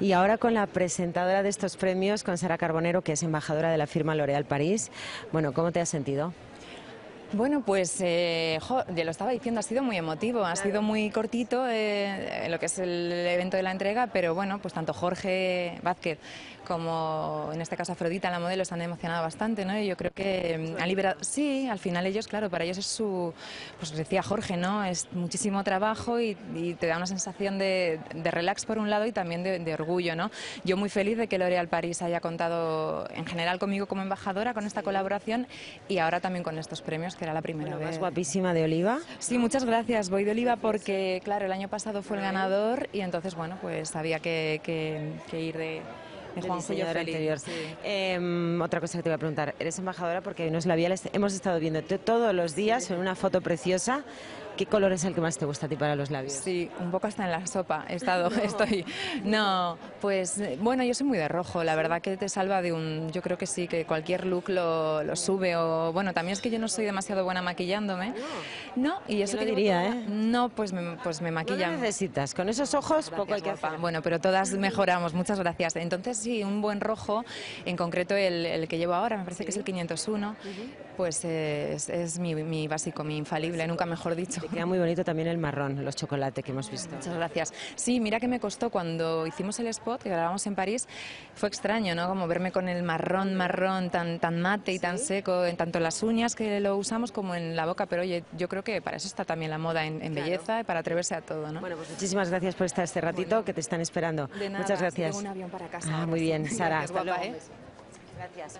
Y ahora con la presentadora de estos premios, con Sara Carbonero, que es embajadora de la firma L'Oréal París. Bueno, ¿cómo te has sentido? Bueno, pues eh, ya lo estaba diciendo, ha sido muy emotivo, ha sido muy cortito eh, lo que es el evento de la entrega, pero bueno, pues tanto Jorge Vázquez como en este caso Afrodita, la modelo, se han emocionado bastante, ¿no? Y yo creo que mm, han liberado, sí, al final ellos, claro, para ellos es su, pues decía Jorge, ¿no? Es muchísimo trabajo y, te da una sensación de, relax por un lado y también de, orgullo, ¿no? Yo muy feliz de que L'Oréal París haya contado en general conmigo como embajadora con esta colaboración y ahora también con estos premios que era la primera vez. ¿Más guapísima de Oliva? Sí, muchas gracias. Voy de Oliva porque, claro, el año pasado fue el ganador y entonces, bueno, pues había que, ir de, de Juan anterior. Em, otra cosa que te voy a preguntar, eres embajadora porque hoy nos la hemos estado viendo todos los días en una foto preciosa ¿Qué color es el que más te gusta a ti para los labios? Sí, un poco hasta en la sopa he estado, estoy. No, pues bueno, yo soy muy de rojo, la verdad que te salva de un, yo creo que sí, que cualquier look lo, sube o bueno, también es que yo no soy demasiado buena maquillándome. No, y eso que diría, ¿eh? No, pues me, pues me maquillan. No necesitas, con esos ojos poco hay que hacer. Bueno, pero todas mejoramos, muchas gracias. Entonces sí, un buen rojo, en concreto el, que llevo ahora, me parece que es el 501, pues es, es mi, mi, básico, mi infalible, nunca mejor dicho. Queda muy bonito también el marrón, los chocolates que hemos visto. Muchas gracias. Sí, mira que me costó cuando hicimos el spot, que grabamos en París, fue extraño, ¿no? Como verme con el marrón, marrón tan, tan mate y tan seco, en tanto en las uñas que lo usamos como en la boca, pero oye, yo creo que para eso está también la moda en, belleza, para atreverse a todo, ¿no? Bueno, pues muchísimas gracias por estar este ratito que te están esperando. Muchas gracias. un avión para casa. Ah, muy bien, Sara. Gracias, ¿eh? Gracias.